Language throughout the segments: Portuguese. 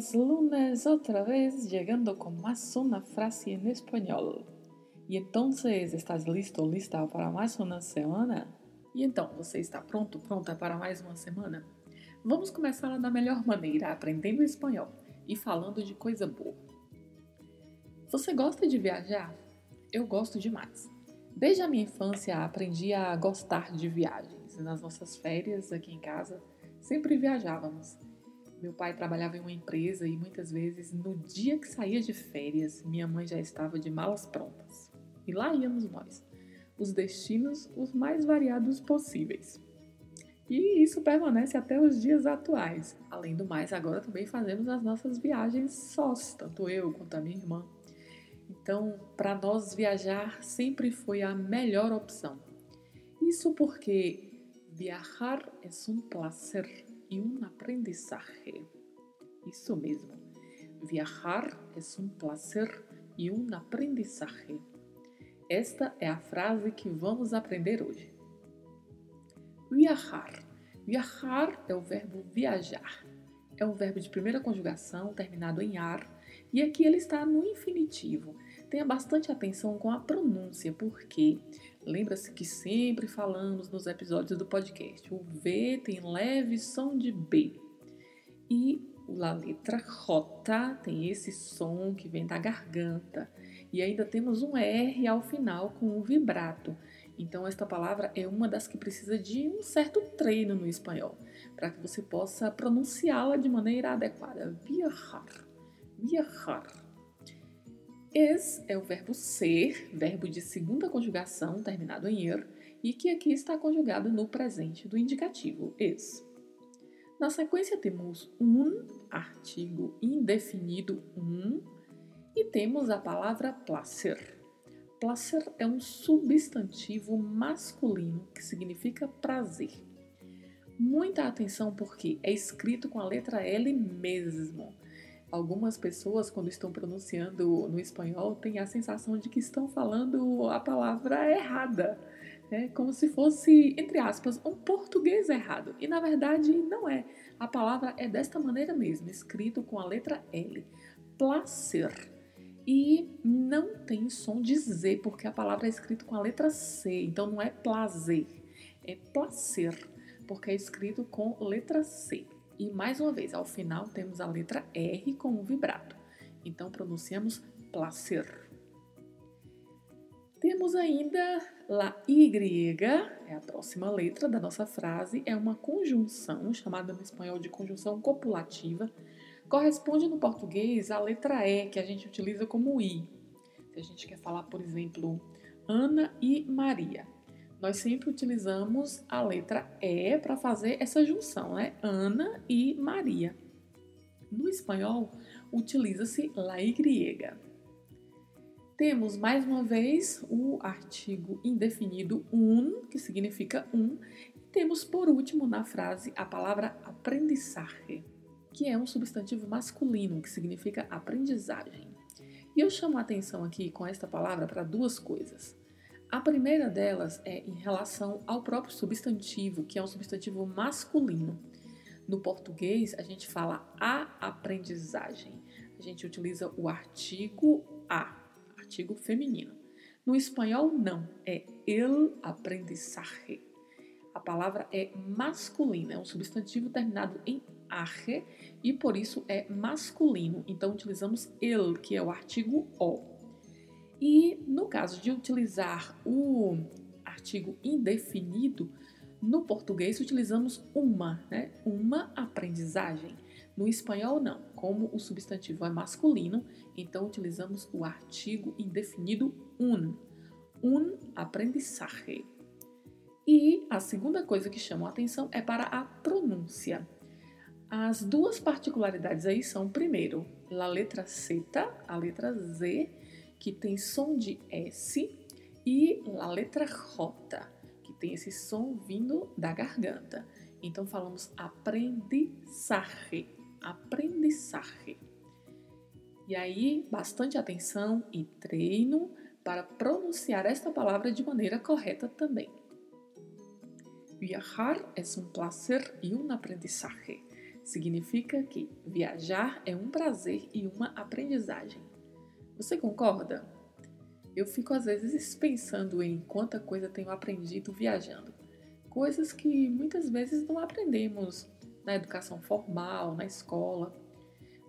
Es lunes otra vez llegando con más una frase en español. E entonces, estás listo, lista para mais uma semana? E então, você está pronto, pronta para mais uma semana? Vamos começar da melhor maneira, aprendendo espanhol e falando de coisa boa. Você gosta de viajar? Eu gosto demais. Desde a minha infância aprendi a gostar de viagens. Nas nossas férias aqui em casa, sempre viajávamos. Meu pai trabalhava em uma empresa e muitas vezes, no dia que saía de férias, minha mãe já estava de malas prontas. E lá íamos nós, os destinos os mais variados possíveis. E isso permanece até os dias atuais. Além do mais, agora também fazemos as nossas viagens sós, tanto eu quanto a minha irmã. Então, para nós, viajar sempre foi a melhor opção. Isso porque viajar é um prazer e um aprendizaje. Isso mesmo. Viajar é um prazer e um aprendizaje. Esta é a frase que vamos aprender hoje. Viajar. Viajar é o verbo viajar. É um verbo de primeira conjugação terminado em ar e aqui ele está no infinitivo. Tenha bastante atenção com a pronúncia, porque Lembra-se que sempre falamos nos episódios do podcast. O V tem leve som de B. E a letra J tem esse som que vem da garganta. E ainda temos um R ao final com o vibrato. Então, esta palavra é uma das que precisa de um certo treino no espanhol, para que você possa pronunciá-la de maneira adequada. Viajar. Viajar. Es é o verbo ser, verbo de segunda conjugação terminado em er, e que aqui está conjugado no presente do indicativo es. Na sequência temos um artigo indefinido um e temos a palavra placer. Placer é um substantivo masculino que significa prazer. Muita atenção porque é escrito com a letra L mesmo algumas pessoas, quando estão pronunciando no espanhol, têm a sensação de que estão falando a palavra errada. É como se fosse, entre aspas, um português errado. E na verdade não é. A palavra é desta maneira mesmo, escrito com a letra L. Placer. E não tem som de Z, porque a palavra é escrita com a letra C. Então não é prazer, é placer, porque é escrito com letra C. E mais uma vez, ao final temos a letra R com o vibrato. Então pronunciamos placer. Temos ainda la Y, é a próxima letra da nossa frase, é uma conjunção chamada no espanhol de conjunção copulativa. Corresponde no português à letra E, que a gente utiliza como I. Se a gente quer falar, por exemplo, Ana e Maria nós sempre utilizamos a letra E para fazer essa junção, né? Ana e Maria. No espanhol, utiliza-se la Y. Temos mais uma vez o artigo indefinido un, que significa um, temos por último na frase a palavra aprendizagem, que é um substantivo masculino que significa aprendizagem. E eu chamo a atenção aqui com esta palavra para duas coisas. A primeira delas é em relação ao próprio substantivo, que é um substantivo masculino. No português, a gente fala a aprendizagem. A gente utiliza o artigo a, artigo feminino. No espanhol, não, é el aprendizaje. A palavra é masculina, é um substantivo terminado em arre e por isso é masculino. Então utilizamos el, que é o artigo o. E no caso de utilizar o artigo indefinido, no português utilizamos uma, né? Uma aprendizagem. No espanhol, não. Como o substantivo é masculino, então utilizamos o artigo indefinido un. um aprendizaje. E a segunda coisa que chama a atenção é para a pronúncia. As duas particularidades aí são, primeiro, a letra Z, a letra Z, que tem som de S, e a letra J, que tem esse som vindo da garganta. Então falamos aprendizaje, aprendizaje. E aí, bastante atenção e treino para pronunciar esta palavra de maneira correta também. Viajar é um placer e um aprendizaje. Significa que viajar é um prazer e uma aprendizagem. Você concorda? Eu fico às vezes pensando em quanta coisa tenho aprendido viajando. Coisas que muitas vezes não aprendemos na educação formal, na escola.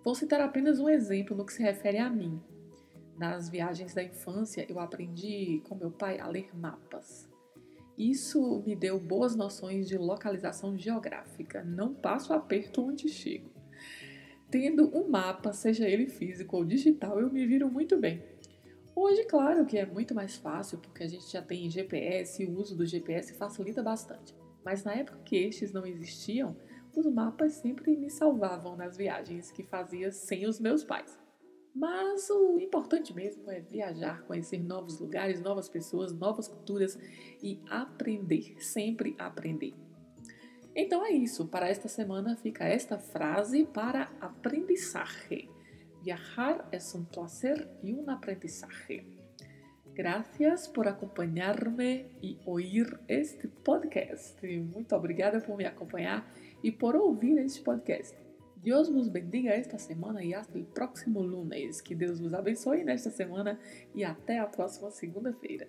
Vou citar apenas um exemplo no que se refere a mim. Nas viagens da infância, eu aprendi com meu pai a ler mapas. Isso me deu boas noções de localização geográfica. Não passo aperto onde chego. Tendo um mapa, seja ele físico ou digital, eu me viro muito bem. Hoje, claro que é muito mais fácil, porque a gente já tem GPS e o uso do GPS facilita bastante. Mas na época que estes não existiam, os mapas sempre me salvavam nas viagens que fazia sem os meus pais. Mas o importante mesmo é viajar, conhecer novos lugares, novas pessoas, novas culturas e aprender, sempre aprender. Então é isso, para esta semana fica esta frase para aprendizaje. Viajar é um placer e um aprendizaje. Gracias por acompanhar-me e ouvir este podcast. Muito obrigada por me acompanhar e por ouvir este podcast. Deus vos bendiga esta semana e até o próximo lunes. Que Deus vos abençoe nesta semana e até a próxima segunda-feira.